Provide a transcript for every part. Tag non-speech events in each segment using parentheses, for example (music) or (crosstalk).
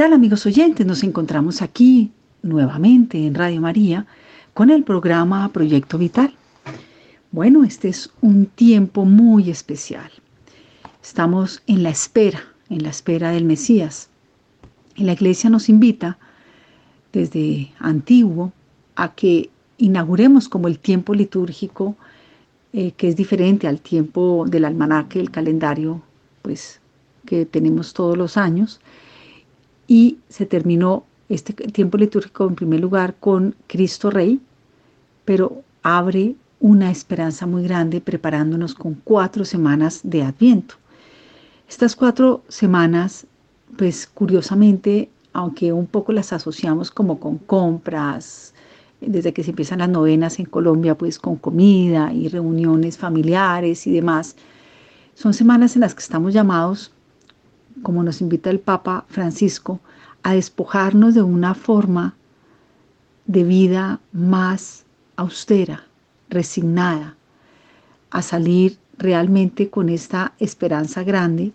¿Qué tal amigos oyentes? Nos encontramos aquí nuevamente en Radio María con el programa Proyecto Vital. Bueno, este es un tiempo muy especial. Estamos en la espera, en la espera del Mesías. Y la iglesia nos invita desde antiguo a que inauguremos como el tiempo litúrgico eh, que es diferente al tiempo del almanaque, el calendario, pues que tenemos todos los años. Y se terminó este tiempo litúrgico en primer lugar con Cristo Rey, pero abre una esperanza muy grande preparándonos con cuatro semanas de Adviento. Estas cuatro semanas, pues curiosamente, aunque un poco las asociamos como con compras, desde que se empiezan las novenas en Colombia, pues con comida y reuniones familiares y demás, son semanas en las que estamos llamados, como nos invita el Papa Francisco, a despojarnos de una forma de vida más austera, resignada, a salir realmente con esta esperanza grande,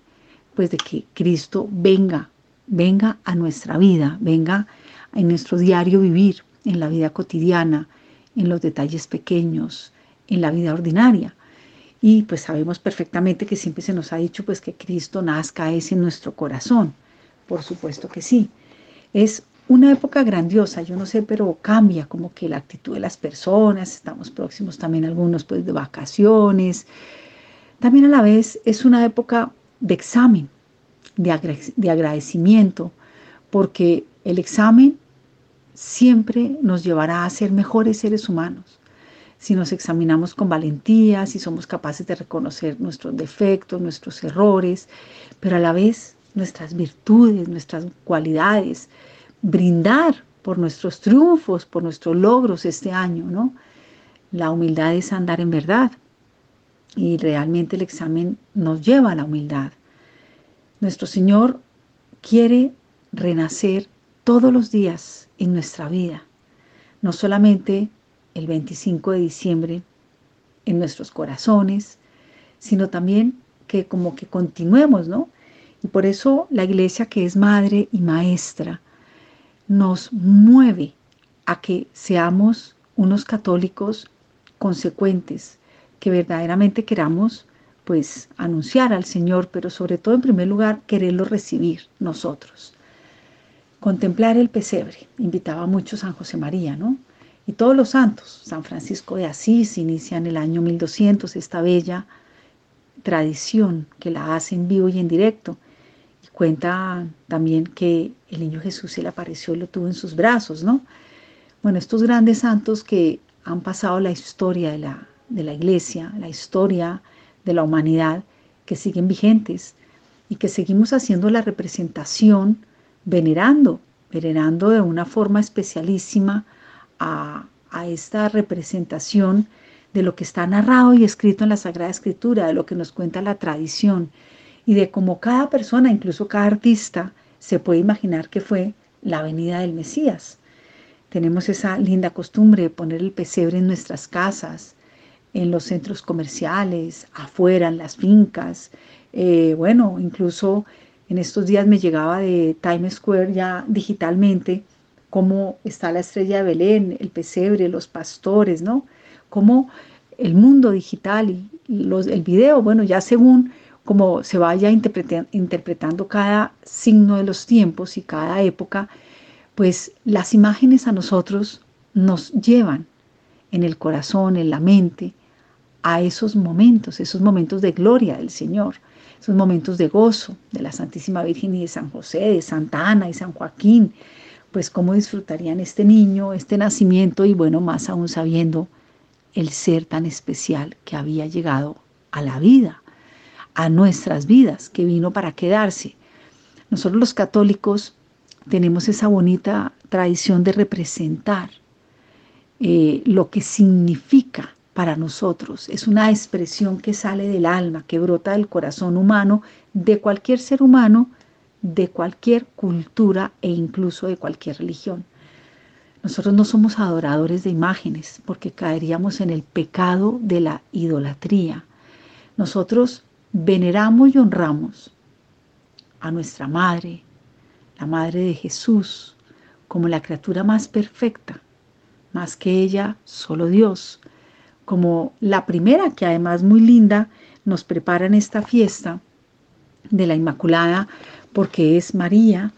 pues de que Cristo venga, venga a nuestra vida, venga en nuestro diario vivir, en la vida cotidiana, en los detalles pequeños, en la vida ordinaria. Y pues sabemos perfectamente que siempre se nos ha dicho pues que Cristo nazca es en nuestro corazón. Por supuesto que sí. Es una época grandiosa, yo no sé, pero cambia como que la actitud de las personas, estamos próximos también algunos pues de vacaciones. También a la vez es una época de examen, de, de agradecimiento, porque el examen siempre nos llevará a ser mejores seres humanos. Si nos examinamos con valentía, si somos capaces de reconocer nuestros defectos, nuestros errores, pero a la vez nuestras virtudes, nuestras cualidades, brindar por nuestros triunfos, por nuestros logros este año, ¿no? La humildad es andar en verdad y realmente el examen nos lleva a la humildad. Nuestro Señor quiere renacer todos los días en nuestra vida, no solamente el 25 de diciembre en nuestros corazones, sino también que como que continuemos, ¿no? Y por eso la iglesia que es madre y maestra nos mueve a que seamos unos católicos consecuentes, que verdaderamente queramos pues anunciar al Señor, pero sobre todo en primer lugar quererlo recibir nosotros. Contemplar el pesebre, invitaba mucho San José María, ¿no? Y todos los santos, San Francisco de Asís inicia en el año 1200 esta bella tradición que la hace en vivo y en directo. Y cuenta también que el niño Jesús se le apareció y lo tuvo en sus brazos, ¿no? Bueno, estos grandes santos que han pasado la historia de la, de la iglesia, la historia de la humanidad, que siguen vigentes y que seguimos haciendo la representación venerando, venerando de una forma especialísima a, esta representación de lo que está narrado y escrito en la Sagrada Escritura, de lo que nos cuenta la tradición y de cómo cada persona, incluso cada artista, se puede imaginar que fue la venida del Mesías. Tenemos esa linda costumbre de poner el pesebre en nuestras casas, en los centros comerciales, afuera, en las fincas. Eh, bueno, incluso en estos días me llegaba de Times Square ya digitalmente cómo está la estrella de Belén, el pesebre, los pastores, ¿no? Cómo el mundo digital y los, el video, bueno, ya según como se vaya interpretando cada signo de los tiempos y cada época, pues las imágenes a nosotros nos llevan en el corazón, en la mente, a esos momentos, esos momentos de gloria del Señor, esos momentos de gozo de la Santísima Virgen y de San José, de Santa Ana y San Joaquín, pues cómo disfrutarían este niño, este nacimiento y bueno, más aún sabiendo el ser tan especial que había llegado a la vida a nuestras vidas, que vino para quedarse. Nosotros los católicos tenemos esa bonita tradición de representar eh, lo que significa para nosotros. Es una expresión que sale del alma, que brota del corazón humano, de cualquier ser humano, de cualquier cultura e incluso de cualquier religión. Nosotros no somos adoradores de imágenes porque caeríamos en el pecado de la idolatría. Nosotros veneramos y honramos a nuestra madre, la madre de Jesús, como la criatura más perfecta, más que ella, solo Dios, como la primera que además muy linda nos prepara en esta fiesta de la Inmaculada, porque es María,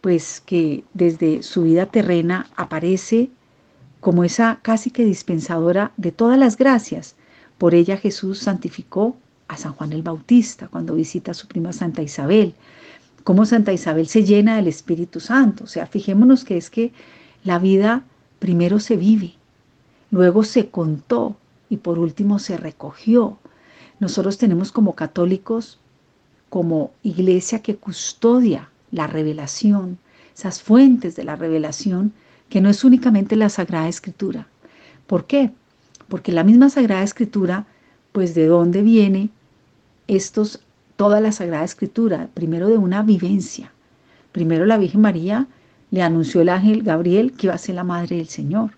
pues que desde su vida terrena aparece como esa casi que dispensadora de todas las gracias. Por ella Jesús santificó a San Juan el Bautista cuando visita a su prima Santa Isabel. Cómo Santa Isabel se llena del Espíritu Santo. O sea, fijémonos que es que la vida primero se vive, luego se contó y por último se recogió. Nosotros tenemos como católicos, como iglesia que custodia la revelación, esas fuentes de la revelación, que no es únicamente la Sagrada Escritura. ¿Por qué? Porque la misma Sagrada Escritura, pues de dónde viene estos, toda la Sagrada Escritura, primero de una vivencia. Primero la Virgen María le anunció el ángel Gabriel que iba a ser la madre del Señor,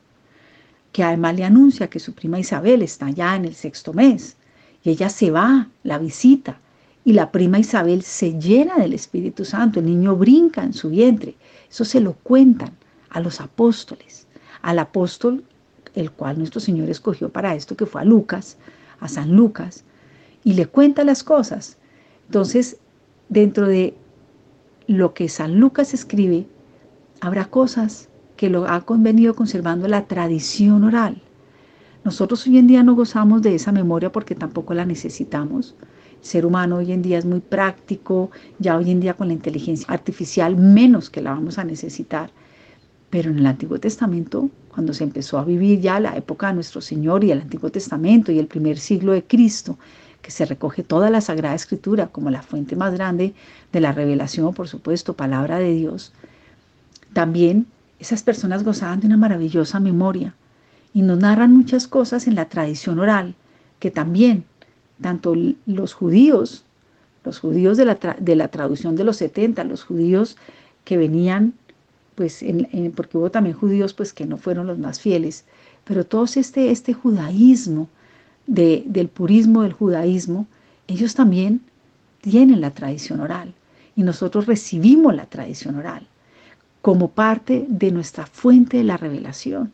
que además le anuncia que su prima Isabel está ya en el sexto mes, y ella se va, la visita, y la prima Isabel se llena del Espíritu Santo, el niño brinca en su vientre. Eso se lo cuentan a los apóstoles, al apóstol el cual nuestro Señor escogió para esto, que fue a Lucas, a San Lucas, y le cuenta las cosas. Entonces, dentro de lo que San Lucas escribe, habrá cosas que lo ha venido conservando la tradición oral. Nosotros hoy en día no gozamos de esa memoria porque tampoco la necesitamos, ser humano hoy en día es muy práctico, ya hoy en día con la inteligencia artificial menos que la vamos a necesitar. Pero en el Antiguo Testamento, cuando se empezó a vivir ya la época de nuestro Señor y el Antiguo Testamento y el primer siglo de Cristo, que se recoge toda la Sagrada Escritura como la fuente más grande de la revelación, por supuesto, palabra de Dios, también esas personas gozaban de una maravillosa memoria y nos narran muchas cosas en la tradición oral, que también tanto los judíos, los judíos de la, de la traducción de los 70, los judíos que venían, pues, porque hubo también judíos pues que no fueron los más fieles, pero todo este, este judaísmo, de, del purismo del judaísmo, ellos también tienen la tradición oral y nosotros recibimos la tradición oral como parte de nuestra fuente de la revelación.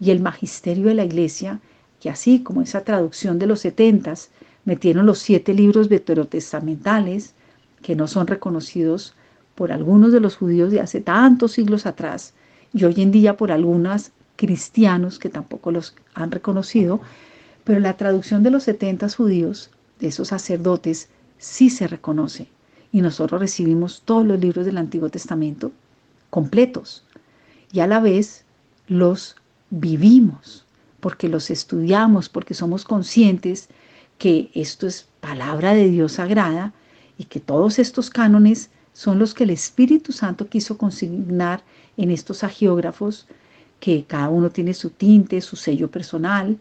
Y el magisterio de la iglesia, que así como esa traducción de los setentas, metieron los siete libros veterotestamentales que no son reconocidos por algunos de los judíos de hace tantos siglos atrás y hoy en día por algunos cristianos que tampoco los han reconocido, pero la traducción de los setentas judíos, de esos sacerdotes, sí se reconoce. Y nosotros recibimos todos los libros del Antiguo Testamento completos y a la vez los vivimos porque los estudiamos, porque somos conscientes que esto es palabra de Dios sagrada y que todos estos cánones son los que el Espíritu Santo quiso consignar en estos agiógrafos, que cada uno tiene su tinte, su sello personal,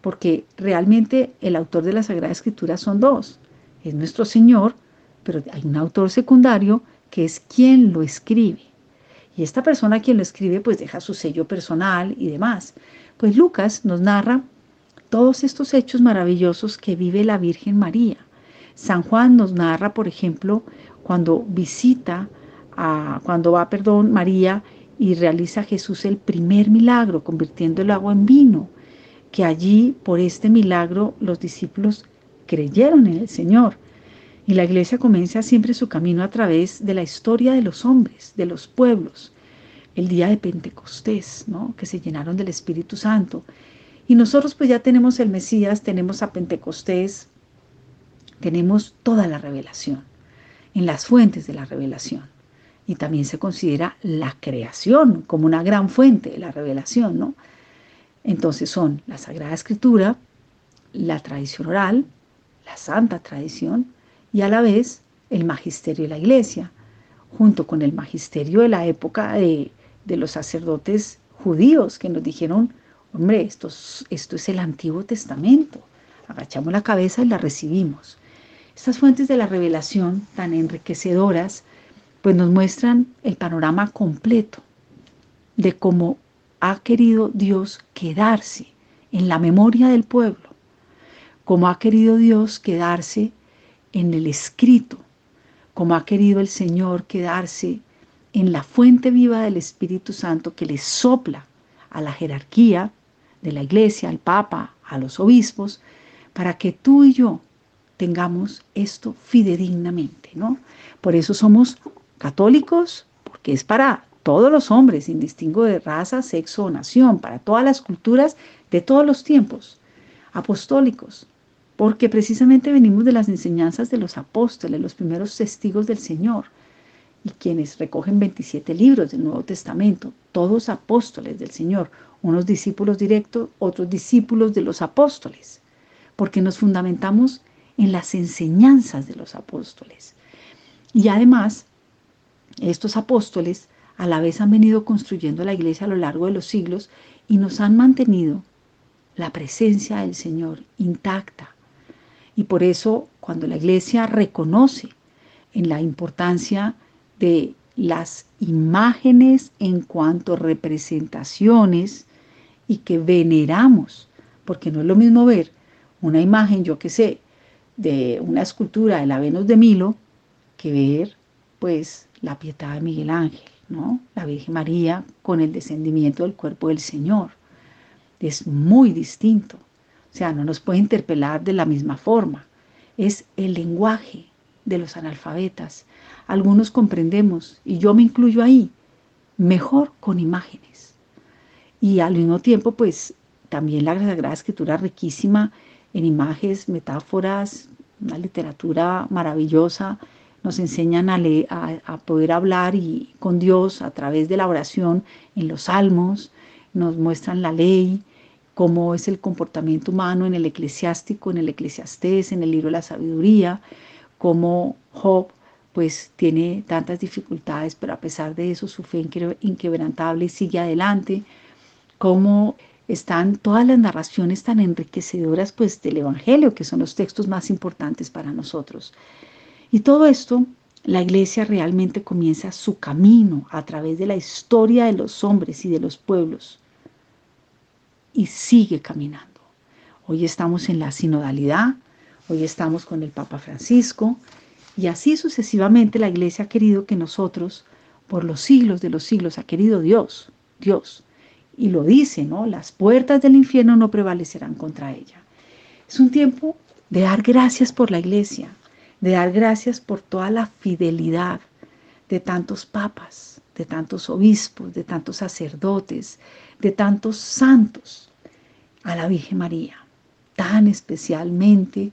porque realmente el autor de la Sagrada Escritura son dos, es nuestro Señor, pero hay un autor secundario que es quien lo escribe. Y esta persona quien lo escribe pues deja su sello personal y demás. Pues Lucas nos narra todos estos hechos maravillosos que vive la Virgen María. San Juan nos narra, por ejemplo, cuando visita, a, cuando va, perdón, María y realiza Jesús el primer milagro, convirtiendo el agua en vino, que allí, por este milagro, los discípulos creyeron en el Señor. Y la iglesia comienza siempre su camino a través de la historia de los hombres, de los pueblos. El día de Pentecostés, ¿no? que se llenaron del Espíritu Santo y nosotros pues ya tenemos el Mesías, tenemos a Pentecostés, tenemos toda la revelación, en las fuentes de la revelación. Y también se considera la creación como una gran fuente de la revelación, ¿no? Entonces son la Sagrada Escritura, la tradición oral, la santa tradición y a la vez el magisterio de la iglesia, junto con el magisterio de la época de, de los sacerdotes judíos que nos dijeron Hombre, esto es, esto es el Antiguo Testamento. Agachamos la cabeza y la recibimos. Estas fuentes de la revelación tan enriquecedoras, pues nos muestran el panorama completo de cómo ha querido Dios quedarse en la memoria del pueblo, cómo ha querido Dios quedarse en el escrito, cómo ha querido el Señor quedarse en la fuente viva del Espíritu Santo que le sopla a la jerarquía de la iglesia, al Papa, a los obispos, para que tú y yo tengamos esto fidedignamente, ¿no? Por eso somos católicos, porque es para todos los hombres, sin distingo de raza, sexo o nación, para todas las culturas de todos los tiempos, apostólicos, porque precisamente venimos de las enseñanzas de los apóstoles, los primeros testigos del Señor, y quienes recogen 27 libros del Nuevo Testamento, todos apóstoles del Señor, unos discípulos directos, otros discípulos de los apóstoles, porque nos fundamentamos en las enseñanzas de los apóstoles. Y además, estos apóstoles a la vez han venido construyendo la iglesia a lo largo de los siglos y nos han mantenido la presencia del Señor intacta. Y por eso cuando la iglesia reconoce en la importancia de las imágenes en cuanto representaciones y que veneramos, porque no es lo mismo ver una imagen, yo que sé, de una escultura de la Venus de Milo, que ver pues la piedad de Miguel Ángel, ¿no? La Virgen María con el descendimiento del cuerpo del Señor. Es muy distinto. O sea, no nos puede interpelar de la misma forma. Es el lenguaje de los analfabetas. Algunos comprendemos, y yo me incluyo ahí, mejor con imágenes. Y al mismo tiempo, pues también la Sagrada Escritura riquísima en imágenes, metáforas, una literatura maravillosa, nos enseñan a, a, poder hablar y, con Dios a través de la oración en los salmos, nos muestran la ley, cómo es el comportamiento humano en el eclesiástico, en el eclesiastés, en el libro de la sabiduría, cómo Job pues tiene tantas dificultades, pero a pesar de eso su fe inquebrantable sigue adelante, cómo están todas las narraciones tan enriquecedoras pues del Evangelio, que son los textos más importantes para nosotros. Y todo esto, la iglesia realmente comienza su camino a través de la historia de los hombres y de los pueblos y sigue caminando. Hoy estamos en la sinodalidad, hoy estamos con el Papa Francisco y así sucesivamente la iglesia ha querido que nosotros, por los siglos de los siglos, ha querido Dios, Dios, y lo dice, ¿no? Las puertas del infierno no prevalecerán contra ella. Es un tiempo de dar gracias por la iglesia, de dar gracias por toda la fidelidad de tantos papas, de tantos obispos, de tantos sacerdotes, de tantos santos a la Virgen María, tan especialmente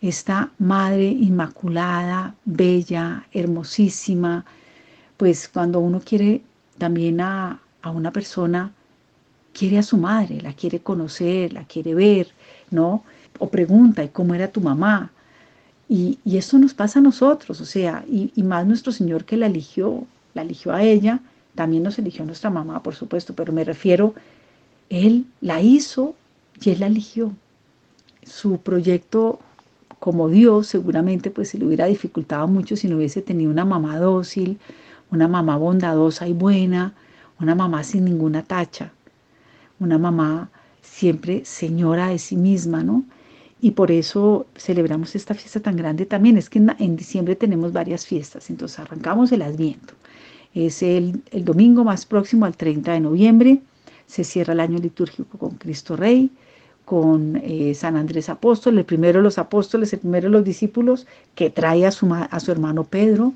esta Madre Inmaculada, bella, hermosísima, pues cuando uno quiere también a, a una persona quiere a su madre, la quiere conocer, la quiere ver, ¿no? O pregunta, ¿y cómo era tu mamá? Y, eso nos pasa a nosotros, o sea, y, y, más nuestro Señor que la eligió, la eligió a ella, también nos eligió a nuestra mamá, por supuesto, pero me refiero, Él la hizo y Él la eligió. Su proyecto como Dios seguramente pues se le hubiera dificultado mucho si no hubiese tenido una mamá dócil, una mamá bondadosa y buena, una mamá sin ninguna tacha una mamá siempre señora de sí misma, ¿no? Y por eso celebramos esta fiesta tan grande también. Es que en, diciembre tenemos varias fiestas, entonces arrancamos el Adviento. Es el, domingo más próximo al 30 de noviembre. Se cierra el año litúrgico con Cristo Rey, con eh, San Andrés Apóstol, el primero de los apóstoles, el primero de los discípulos, que trae a su, a su hermano Pedro.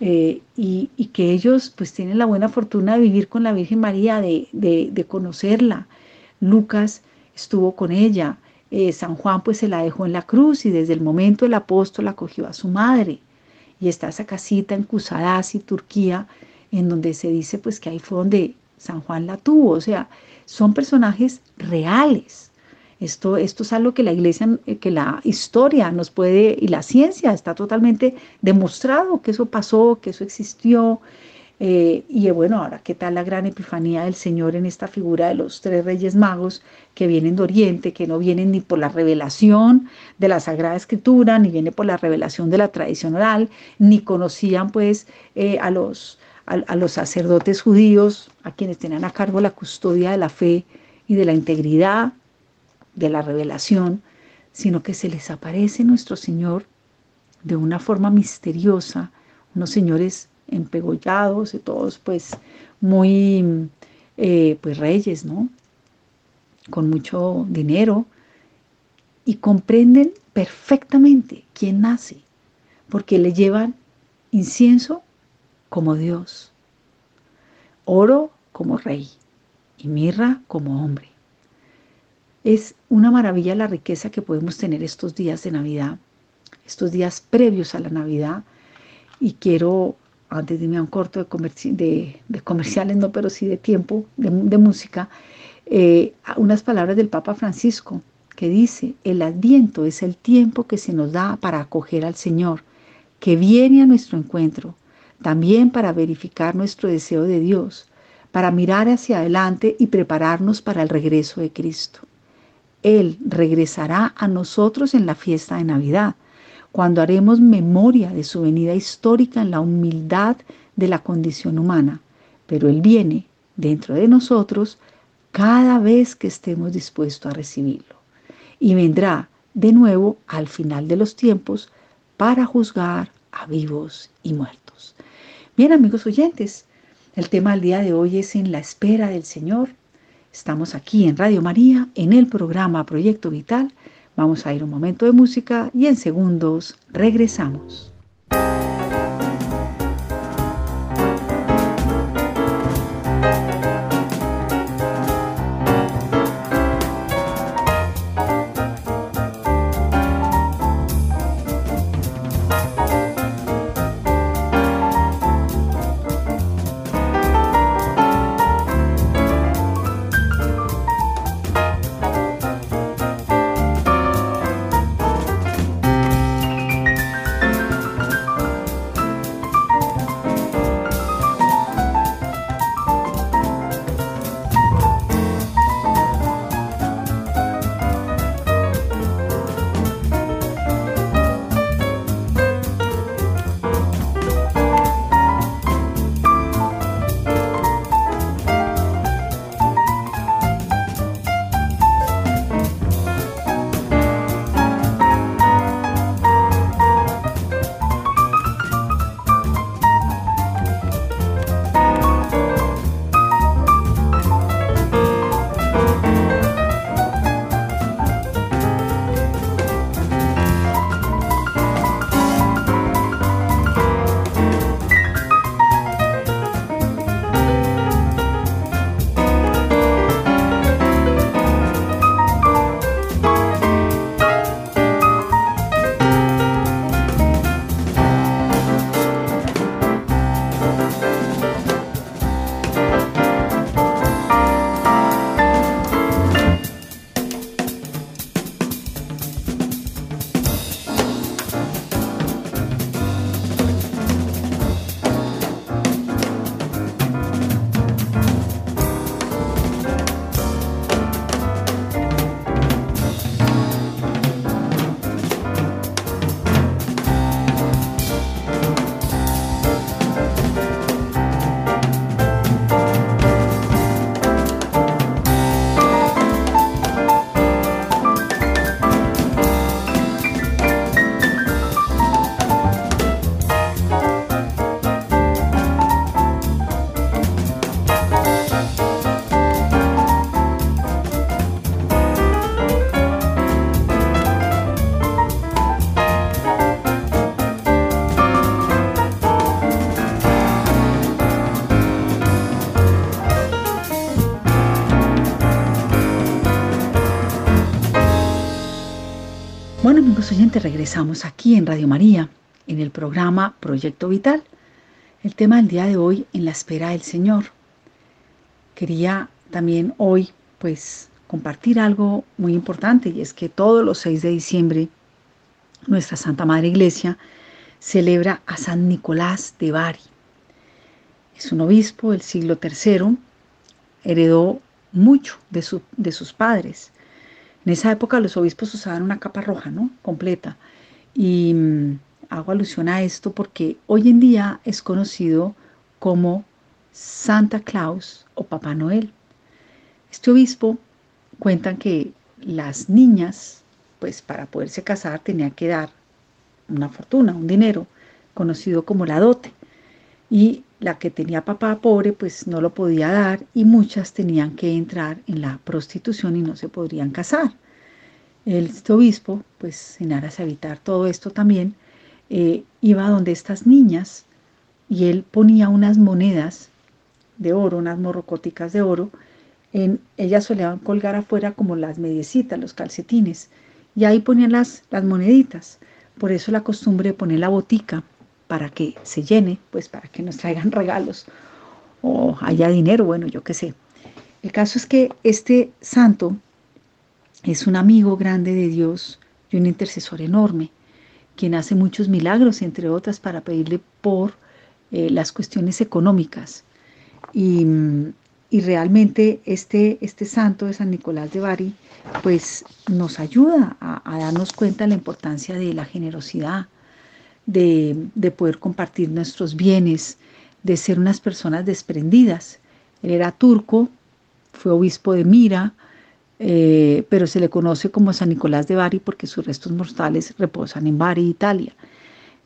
Eh, y, que ellos pues tienen la buena fortuna de vivir con la Virgen María, de, conocerla. Lucas estuvo con ella, eh, San Juan pues se la dejó en la cruz y desde el momento el apóstol acogió a su madre. Y está esa casita en Kusadasi, Turquía, en donde se dice pues que ahí fue donde San Juan la tuvo. O sea, son personajes reales esto, esto es algo que la iglesia, eh, que la historia nos puede, y la ciencia está totalmente demostrado que eso pasó, que eso existió. Eh, y bueno, ahora, ¿qué tal la gran epifanía del Señor en esta figura de los tres reyes magos que vienen de Oriente, que no vienen ni por la revelación de la Sagrada Escritura, ni viene por la revelación de la tradición oral, ni conocían pues eh, a, los, a los sacerdotes judíos, a quienes tenían a cargo la custodia de la fe y de la integridad, de la revelación, sino que se les aparece nuestro Señor de una forma misteriosa, unos señores empegollados y todos pues muy eh, pues reyes, ¿no? Con mucho dinero y comprenden perfectamente quién nace, porque le llevan incienso como Dios, oro como rey y mirra como hombre. Es una maravilla la riqueza que podemos tener estos días de Navidad, estos días previos a la Navidad. Y quiero, antes de irme un corto de, de, comerciales, no, pero sí de tiempo, de, música, eh, unas palabras del Papa Francisco que dice, el adviento es el tiempo que se nos da para acoger al Señor, que viene a nuestro encuentro, también para verificar nuestro deseo de Dios, para mirar hacia adelante y prepararnos para el regreso de Cristo. Él regresará a nosotros en la fiesta de Navidad, cuando haremos memoria de su venida histórica en la humildad de la condición humana, pero Él viene dentro de nosotros cada vez que estemos dispuestos a recibirlo. Y vendrá de nuevo al final de los tiempos para juzgar a vivos y muertos. Bien amigos oyentes, el tema del día de hoy es en la espera del Señor Estamos aquí en Radio María, en el programa Proyecto Vital. Vamos a ir un momento de música y en segundos regresamos. Oyentes, regresamos aquí en Radio María, en el programa Proyecto Vital. El tema del día de hoy, en la espera del Señor. Quería también hoy, pues, compartir algo muy importante y es que todos los 6 de diciembre nuestra Santa Madre Iglesia celebra a San Nicolás de Bari. Es un obispo del siglo III, heredó mucho de, de sus padres en esa época los obispos usaban una capa roja, ¿no? Completa. Y mm, hago alusión a esto porque hoy en día es conocido como Santa Claus o Papá Noel. Este obispo cuentan que las niñas, pues para poderse casar, tenían que dar una fortuna, un dinero, conocido como la dote. y la que tenía papá pobre pues no lo podía dar y muchas tenían que entrar en la prostitución y no se podrían casar. El obispo, pues en aras de evitar todo esto también, eh, iba donde estas niñas y él ponía unas monedas de oro, unas morrocóticas de oro, en, ellas solían colgar afuera como las mediecitas, los calcetines, y ahí ponían las, las moneditas. Por eso la costumbre de poner la botica para que se llene, pues para que nos traigan (laughs) regalos o haya dinero, bueno, yo qué sé. El caso es que este santo es un amigo grande de Dios y un intercesor enorme, quien hace muchos milagros, entre otras, para pedirle por eh, las cuestiones económicas. Y, realmente este, este santo de San Nicolás de Bari, pues nos ayuda a, a darnos cuenta de la importancia de la generosidad, de, poder compartir nuestros bienes, de ser unas personas desprendidas. Él era turco, fue obispo de Mira, eh, pero se le conoce como San Nicolás de Bari porque sus restos mortales reposan en Bari, Italia.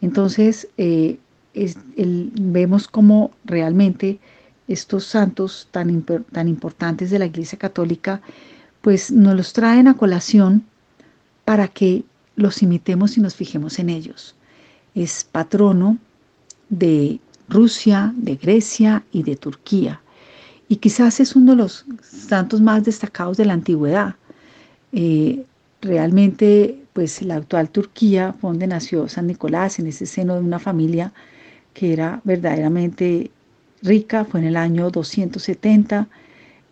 Entonces, eh, vemos como realmente estos santos tan, tan importantes de la Iglesia Católica, pues nos los traen a colación para que los imitemos y nos fijemos en ellos es patrono de Rusia, de Grecia y de Turquía. Y quizás es uno de los santos más destacados de la antigüedad. Eh, realmente, pues la actual Turquía fue donde nació San Nicolás, en ese seno de una familia que era verdaderamente rica, fue en el año 270,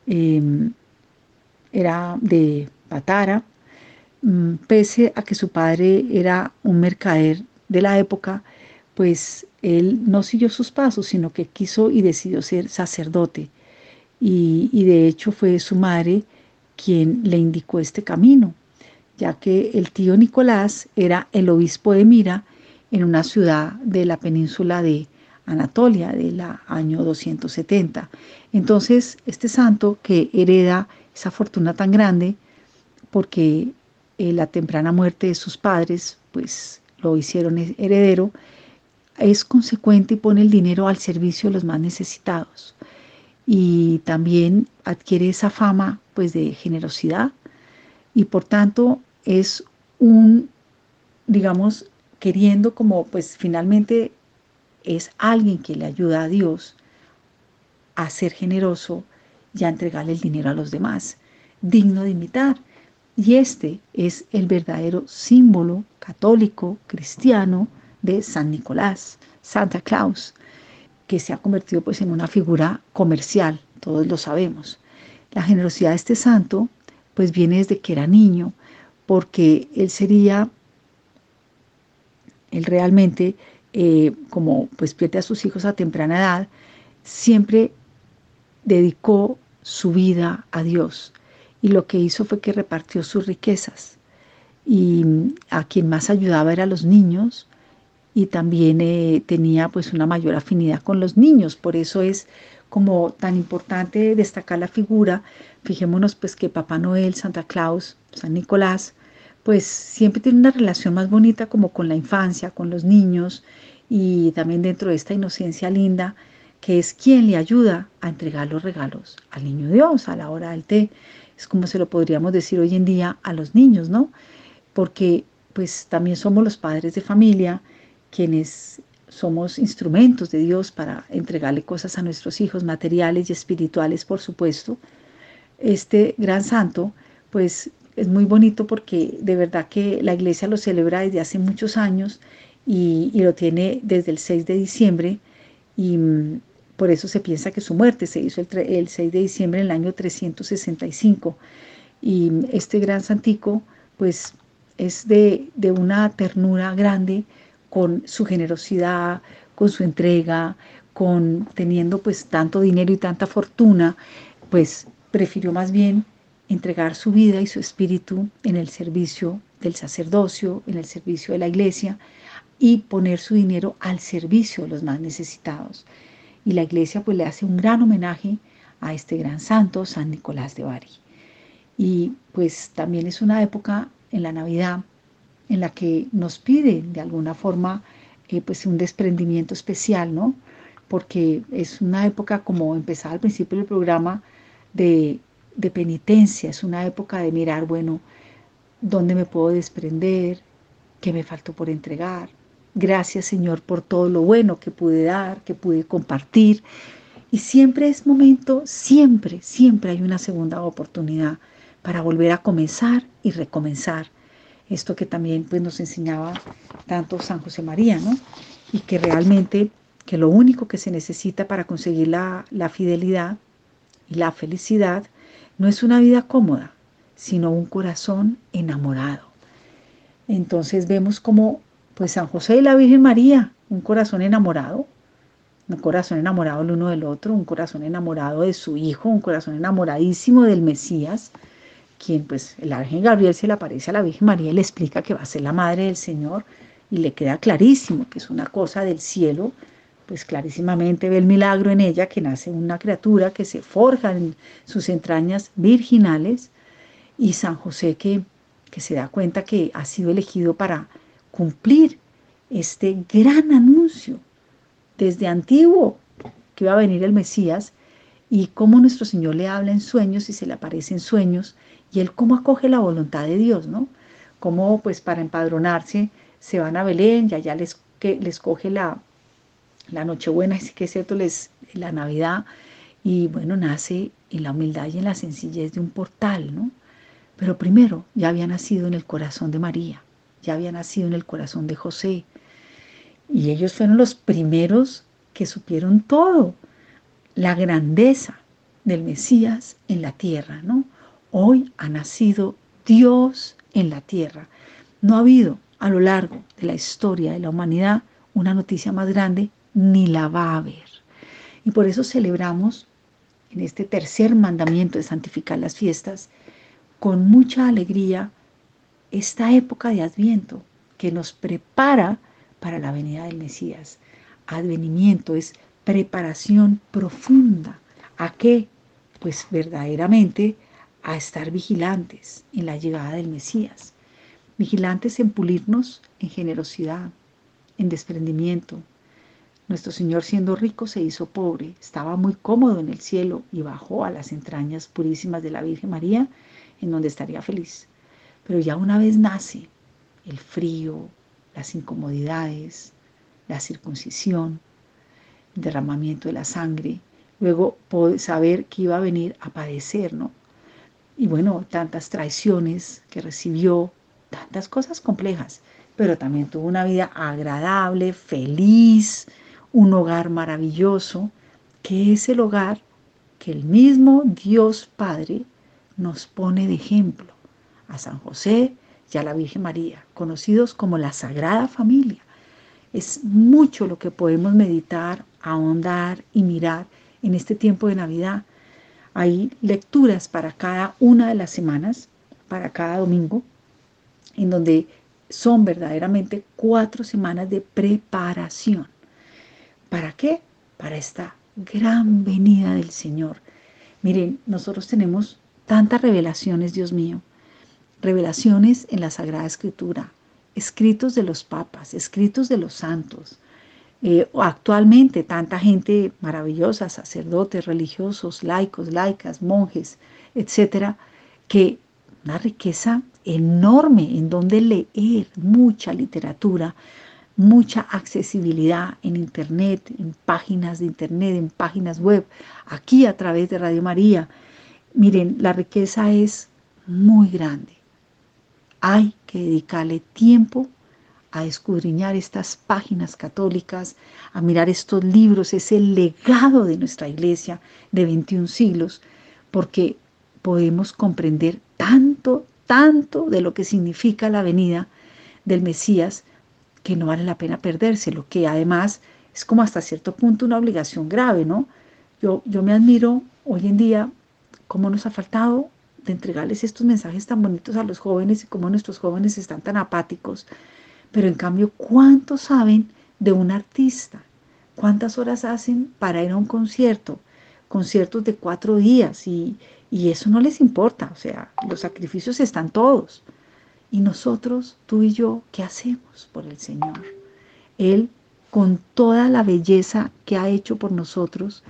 em, era de Patara, mm, pese a que su padre era un mercader de la época, pues él no siguió sus pasos, sino que quiso y decidió ser sacerdote. Y, de hecho fue su madre quien le indicó este camino, ya que el tío Nicolás era el obispo de Mira en una ciudad de la península de Anatolia del año 270. Entonces, este santo que hereda esa fortuna tan grande, porque eh, la temprana muerte de sus padres, pues lo hicieron heredero, es consecuente y pone el dinero al servicio de los más necesitados. Y también adquiere esa fama pues de generosidad y por tanto es un, digamos, queriendo como pues finalmente es alguien que le ayuda a Dios a ser generoso y a entregarle el dinero a los demás, digno de imitar. Y este es el verdadero símbolo católico, cristiano de San Nicolás, Santa Claus, que se ha convertido pues en una figura comercial, todos lo sabemos. La generosidad de este santo pues viene desde que era niño, porque él sería, él realmente, eh, como pues pierde a sus hijos a temprana edad, siempre dedicó su vida a Dios y lo que hizo fue que repartió sus riquezas. Y a quien más ayudaba era los niños y también eh, tenía pues una mayor afinidad con los niños, por eso es como tan importante destacar la figura, fijémonos pues que Papá Noel, Santa Claus, San Nicolás, pues siempre tiene una relación más bonita como con la infancia, con los niños y también dentro de esta inocencia linda, que es quien le ayuda a entregar los regalos al niño Dios a la hora del té. Es como se lo podríamos decir hoy en día a los niños, ¿no? Porque pues también somos los padres de familia quienes somos instrumentos de Dios para entregarle cosas a nuestros hijos, materiales y espirituales, por supuesto. Este gran santo, pues es muy bonito porque de verdad que la iglesia lo celebra desde hace muchos años y, y lo tiene desde el 6 de diciembre y por eso se piensa que su muerte se hizo el, 6 de diciembre del año 365. Y este gran santico, pues es de, una ternura grande con su generosidad, con su entrega, con teniendo pues tanto dinero y tanta fortuna, pues prefirió más bien entregar su vida y su espíritu en el servicio del sacerdocio, en el servicio de la iglesia y poner su dinero al servicio de los más necesitados y la iglesia pues le hace un gran homenaje a este gran santo, San Nicolás de Bari. Y pues también es una época en la Navidad en la que nos pide de alguna forma eh, pues un desprendimiento especial, ¿no? porque es una época, como empezaba al principio del programa, de, de penitencia, es una época de mirar, bueno, dónde me puedo desprender, qué me faltó por entregar. Gracias Señor por todo lo bueno que pude dar, que pude compartir. Y siempre es momento, siempre, siempre hay una segunda oportunidad para volver a comenzar y recomenzar. Esto que también pues, nos enseñaba tanto San José María, ¿no? Y que realmente que lo único que se necesita para conseguir la, la fidelidad y la felicidad no es una vida cómoda, sino un corazón enamorado. Entonces vemos como pues San José y la Virgen María, un corazón enamorado, un corazón enamorado el uno del otro, un corazón enamorado de su hijo, un corazón enamoradísimo del Mesías, quien pues el ángel Gabriel se le aparece a la Virgen María y le explica que va a ser la madre del Señor y le queda clarísimo que es una cosa del cielo, pues clarísimamente ve el milagro en ella, que nace una criatura que se forja en sus entrañas virginales y San José que, que se da cuenta que ha sido elegido para cumplir este gran anuncio desde antiguo que iba a venir el Mesías y cómo nuestro Señor le habla en sueños y se le aparece en sueños y él cómo acoge la voluntad de Dios, ¿no? Cómo pues para empadronarse se van a Belén y allá les, que, les coge la, la Nochebuena, así que es cierto, les, la Navidad y bueno, nace en la humildad y en la sencillez de un portal, ¿no? Pero primero ya había nacido en el corazón de María, ya había nacido en el corazón de José. Y ellos fueron los primeros que supieron todo, la grandeza del Mesías en la tierra, ¿no? Hoy ha nacido Dios en la tierra. No ha habido a lo largo de la historia de la humanidad una noticia más grande, ni la va a haber. Y por eso celebramos en este tercer mandamiento de santificar las fiestas con mucha alegría esta época de Adviento que nos prepara para la venida del Mesías. Advenimiento es preparación profunda. ¿A qué? Pues verdaderamente a estar vigilantes en la llegada del Mesías. Vigilantes en pulirnos en generosidad, en desprendimiento. Nuestro Señor siendo rico se hizo pobre, estaba muy cómodo en el cielo y bajó a las entrañas purísimas de la Virgen María, en donde estaría feliz. Pero ya una vez nace el frío, las incomodidades, la circuncisión, el derramamiento de la sangre, luego saber que iba a venir a padecer, ¿no? Y bueno, tantas traiciones que recibió, tantas cosas complejas, pero también tuvo una vida agradable, feliz, un hogar maravilloso, que es el hogar que el mismo Dios Padre nos pone de ejemplo a San José y a la Virgen María, conocidos como la Sagrada Familia. Es mucho lo que podemos meditar, ahondar y mirar en este tiempo de Navidad. Hay lecturas para cada una de las semanas, para cada domingo, en donde son verdaderamente cuatro semanas de preparación. ¿Para qué? Para esta gran venida del Señor. Miren, nosotros tenemos tantas revelaciones, Dios mío, revelaciones en la Sagrada Escritura, escritos de los papas, escritos de los santos. Eh, actualmente tanta gente maravillosa, sacerdotes, religiosos, laicos, laicas, monjes, etcétera, que una riqueza enorme en donde leer mucha literatura, mucha accesibilidad en internet, en páginas de internet, en páginas web, aquí a través de Radio María. Miren, la riqueza es muy grande hay que dedicarle tiempo a escudriñar estas páginas católicas, a mirar estos libros, es el legado de nuestra iglesia de 21 siglos, porque podemos comprender tanto, tanto de lo que significa la venida del Mesías, que no vale la pena perdérselo, que además es como hasta cierto punto una obligación grave, ¿no? Yo, yo me admiro hoy en día cómo nos ha faltado de entregarles estos mensajes tan bonitos a los jóvenes y cómo nuestros jóvenes están tan apáticos. Pero en cambio, ¿cuántos saben de un artista? ¿Cuántas horas hacen para ir a un concierto? Conciertos de cuatro días y, y eso no les importa. O sea, los sacrificios están todos. Y nosotros, tú y yo, ¿qué hacemos por el Señor? Él con toda la belleza que ha hecho por nosotros,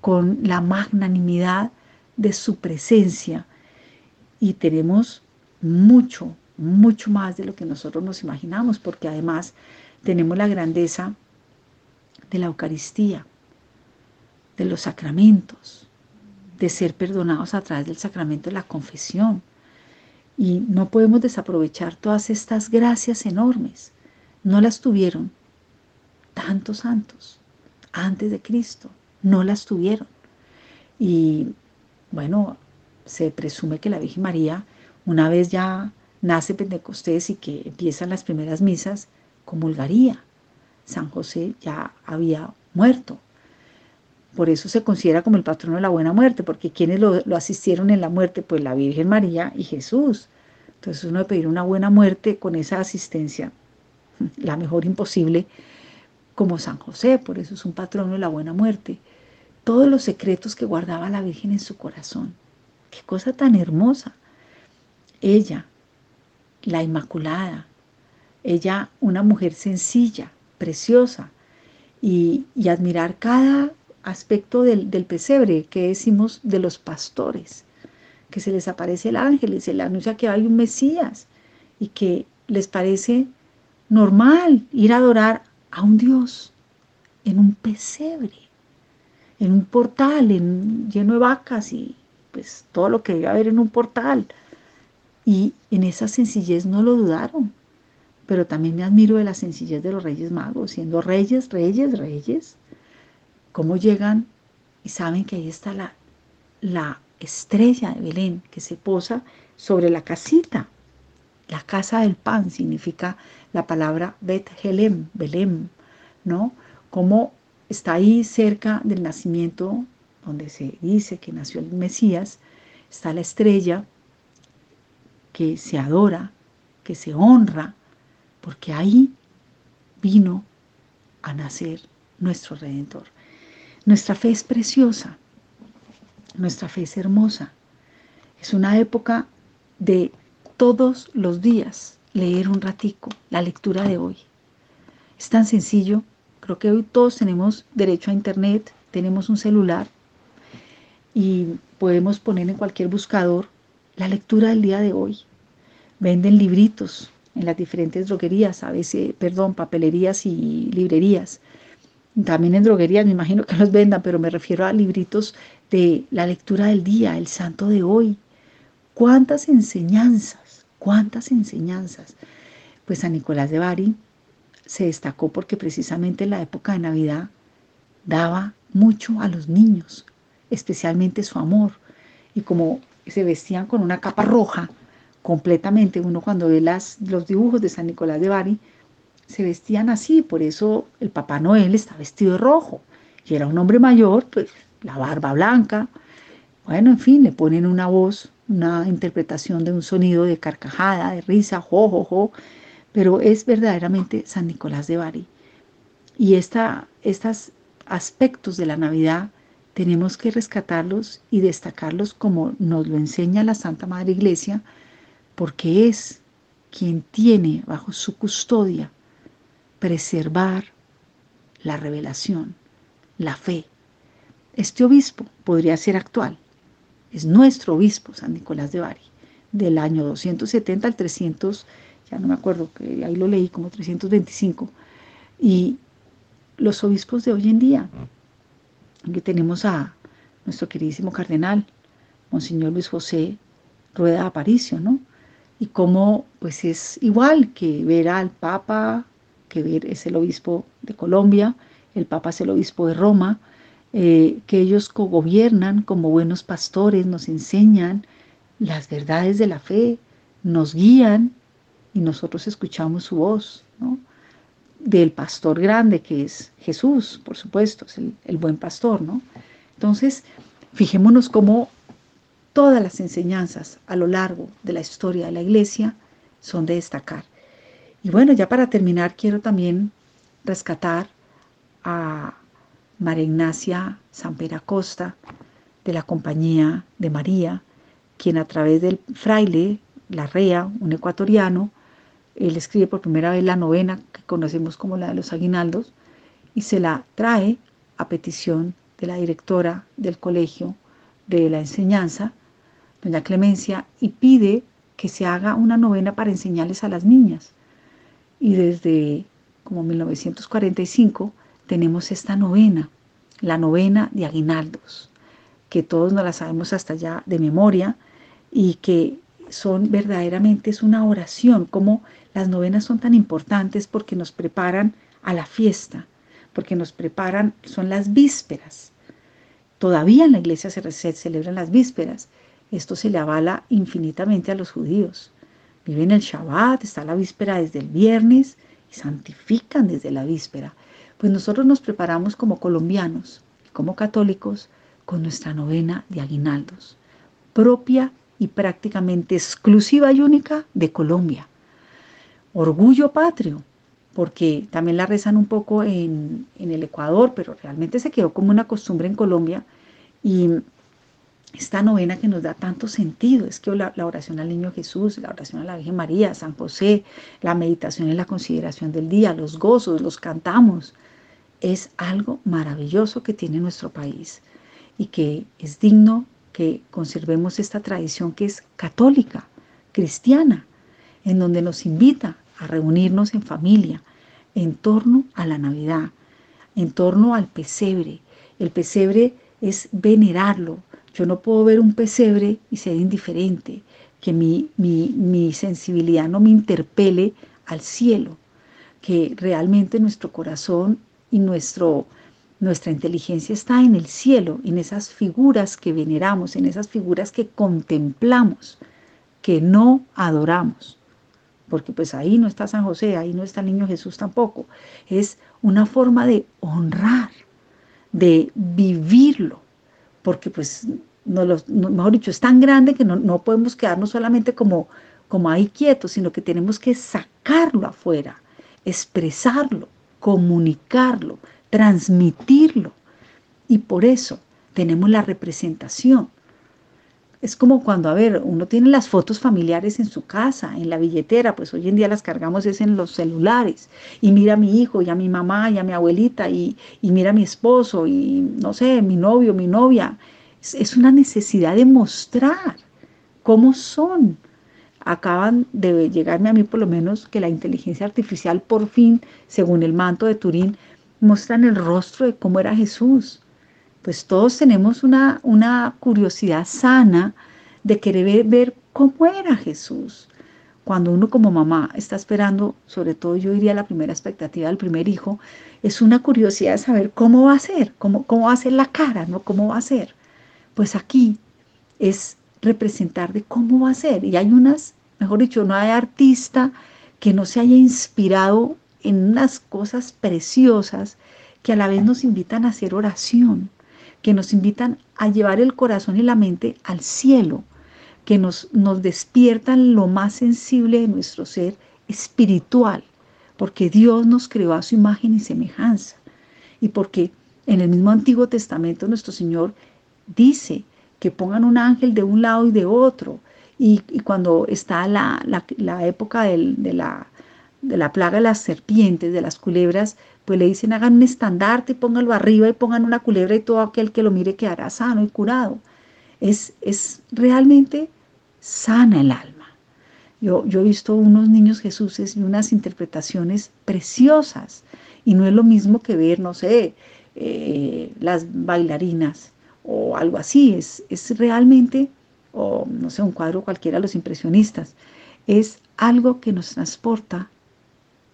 con la magnanimidad de su presencia. Y tenemos mucho, mucho más de lo que nosotros nos imaginamos, porque además tenemos la grandeza de la Eucaristía, de los sacramentos, de ser perdonados a través del sacramento de la confesión. Y no podemos desaprovechar todas estas gracias enormes. No las tuvieron tantos santos antes de Cristo, no las tuvieron. Y bueno, se presume que la Virgen María, una vez ya nace Pentecostés y que empiezan las primeras misas, comulgaría. San José ya había muerto. Por eso se considera como el patrono de la buena muerte, porque quienes lo, asistieron en la muerte, pues la Virgen María y Jesús. Entonces uno debe pedir una buena muerte con esa asistencia, (laughs) la mejor imposible, como San José, por eso es un patrono de la buena muerte. Todos los secretos que guardaba la Virgen en su corazón. Qué cosa tan hermosa. Ella, la Inmaculada, ella una mujer sencilla, preciosa, y, admirar cada aspecto del, pesebre que decimos de los pastores, que se les aparece el ángel y se les anuncia que hay un Mesías. Y que les parece normal ir a adorar a un Dios en un pesebre, en un portal lleno de vacas y pues todo lo que debe haber en un portal. Y en esa sencillez no lo dudaron. Pero también me admiro de la sencillez de los reyes magos, siendo reyes, reyes, reyes, cómo llegan y saben que ahí está la, la estrella de Belén que se posa sobre la casita. La casa del pan significa la palabra Bet Helem, Belén, ¿no? Como está ahí cerca del nacimiento, donde se dice que nació el Mesías, está la estrella que se adora, que se honra, porque ahí vino a nacer nuestro Redentor. Nuestra fe es preciosa, nuestra fe es hermosa. Es una época de todos los días leer un ratico la lectura de hoy. Es tan sencillo, creo que hoy todos tenemos derecho a internet, tenemos un celular y podemos poner en cualquier buscador la lectura del día de hoy. Venden libritos en las diferentes droguerías, a veces, perdón, papelerías y librerías. También en droguerías, me imagino que los vendan, pero me refiero a libritos de la lectura del día, el santo de hoy. ¿Cuántas enseñanzas? ¿Cuántas enseñanzas? Pues San Nicolás de Bari se destacó porque precisamente en la época de Navidad daba mucho a los niños, especialmente su amor. Y como se vestían con una capa roja, completamente. Uno cuando ve las, los dibujos de San Nicolás de Bari, se vestían así, por eso el Papá Noel está vestido de rojo. Y era un hombre mayor, pues la barba blanca. Bueno, en fin, le ponen una voz, una interpretación de un sonido de carcajada, de risa, jo, jo, pero es verdaderamente San Nicolás de Bari. Y esta, estos aspectos de la Navidad tenemos que rescatarlos y destacarlos como nos lo enseña la Santa Madre Iglesia, porque es quien tiene bajo su custodia preservar la revelación, la fe. Este obispo podría ser actual, es nuestro obispo, San Nicolás de Bari, del año 270 al 300, ya no me acuerdo, que ahí lo leí como 325, y los obispos de hoy en día, que tenemos a nuestro queridísimo cardenal, Monseñor Luis José Rueda Aparicio, ¿no? y cómo pues es igual que ver al Papa, que ver es el obispo de Colombia, el Papa es el obispo de Roma, eh, que ellos cogobiernan como buenos pastores, nos enseñan las verdades de la fe, nos guían y nosotros escuchamos su voz, ¿no? Del pastor grande que es Jesús, por supuesto, es el, buen pastor, ¿no? Entonces, fijémonos cómo todas las enseñanzas a lo largo de la historia de la iglesia son de destacar. Y bueno, ya para terminar, quiero también rescatar a María Ignacia Sampera Costa de la Compañía de María, quien a través del fraile Larrea, un ecuatoriano, él escribe por primera vez la novena que conocemos como la de los aguinaldos, y se la trae a petición de la directora del colegio de la enseñanza, doña Clemencia, y pide que se haga una novena para enseñarles a las niñas. Y desde como 1945 tenemos esta novena, la novena de aguinaldos, que todos nos la sabemos hasta ya de memoria y que son verdaderamente es una oración, como las novenas son tan importantes porque nos preparan a la fiesta, porque nos preparan, son las vísperas. Todavía en la iglesia se, celebran las vísperas. Esto se le avala infinitamente a los judíos. Viven el Shabbat, está la víspera desde el viernes y santifican desde la víspera. Pues nosotros nos preparamos como colombianos, como católicos, con nuestra novena de aguinaldos, propia y prácticamente exclusiva y única de Colombia. Orgullo patrio, porque también la rezan un poco en, el Ecuador, pero realmente se quedó como una costumbre en Colombia. Y esta novena que nos da tanto sentido es que la, la, oración al niño Jesús, la oración a la Virgen María, San José, la meditación y la consideración del día, los gozos, los cantamos, es algo maravilloso que tiene nuestro país y que es digno conservemos esta tradición que es católica, cristiana, en donde nos invita a reunirnos en familia en torno a la Navidad, en torno al pesebre. El pesebre es venerarlo. Yo no puedo ver un pesebre y ser indiferente, que mi, mi, sensibilidad no me interpele al cielo, que realmente nuestro corazón y nuestro, nuestra inteligencia está en el cielo, en esas figuras que veneramos, en esas figuras que contemplamos, que no adoramos porque pues ahí no está San José, ahí no está el niño Jesús tampoco. Es una forma de honrar, de vivirlo, porque pues, no mejor dicho, es tan grande que no, podemos quedarnos solamente como, como ahí quietos, sino que tenemos que sacarlo afuera, expresarlo, comunicarlo, transmitirlo. Y por eso tenemos la representación es como cuando, a ver, uno tiene las fotos familiares en su casa, en la billetera, pues hoy en día las cargamos es en los celulares. Y mira a mi hijo, y a mi mamá, y a mi abuelita, y, mira a mi esposo, y no sé, mi novio, mi novia. Es, una necesidad de mostrar cómo son. Acaban de llegarme a mí por lo menos que la inteligencia artificial por fin, según el manto de Turín, muestran el rostro de cómo era Jesús pues todos tenemos una, una curiosidad sana de querer ver, cómo era Jesús. Cuando uno como mamá está esperando, sobre todo yo diría la primera expectativa del primer hijo, es una curiosidad de saber cómo va a ser, cómo, cómo va a ser la cara, ¿no? ¿Cómo va a ser? Pues aquí es representar de cómo va a ser. Y hay unas, mejor dicho, no hay artista que no se haya inspirado en unas cosas preciosas que a la vez nos invitan a hacer oración que nos invitan a llevar el corazón y la mente al cielo, que nos, nos despiertan lo más sensible de nuestro ser espiritual, porque Dios nos creó a su imagen y semejanza, y porque en el mismo Antiguo Testamento nuestro Señor dice que pongan un ángel de un lado y de otro, y, cuando está la, época de, la, de la plaga de las serpientes, de las culebras, pues le dicen hagan un estandarte, pónganlo arriba y pongan una culebra y todo aquel que lo mire quedará sano y curado. Es, es realmente sana el alma. Yo, yo he visto unos niños Jesús y unas interpretaciones preciosas y no es lo mismo que ver, no sé, eh, las bailarinas o algo así, es, es realmente, o no sé, un cuadro cualquiera los impresionistas, es algo que nos transporta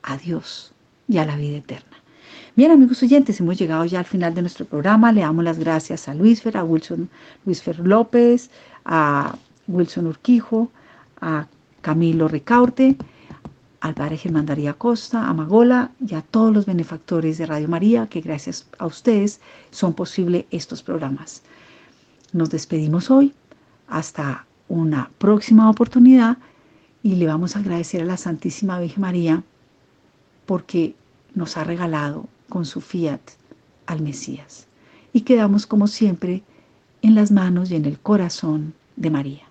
a Dios y a la vida eterna. Bien, amigos oyentes, hemos llegado ya al final de nuestro programa. Le damos las gracias a Luis Fer, a Wilson, Luis Fer López, a Wilson Urquijo, a Camilo Ricaurte, al padre Germán Daría Costa, a Magola y a todos los benefactores de Radio María, que gracias a ustedes son posibles estos programas. Nos despedimos hoy. Hasta una próxima oportunidad y le vamos a agradecer a la Santísima Virgen María porque nos ha regalado con su fiat al Mesías. Y quedamos como siempre en las manos y en el corazón de María.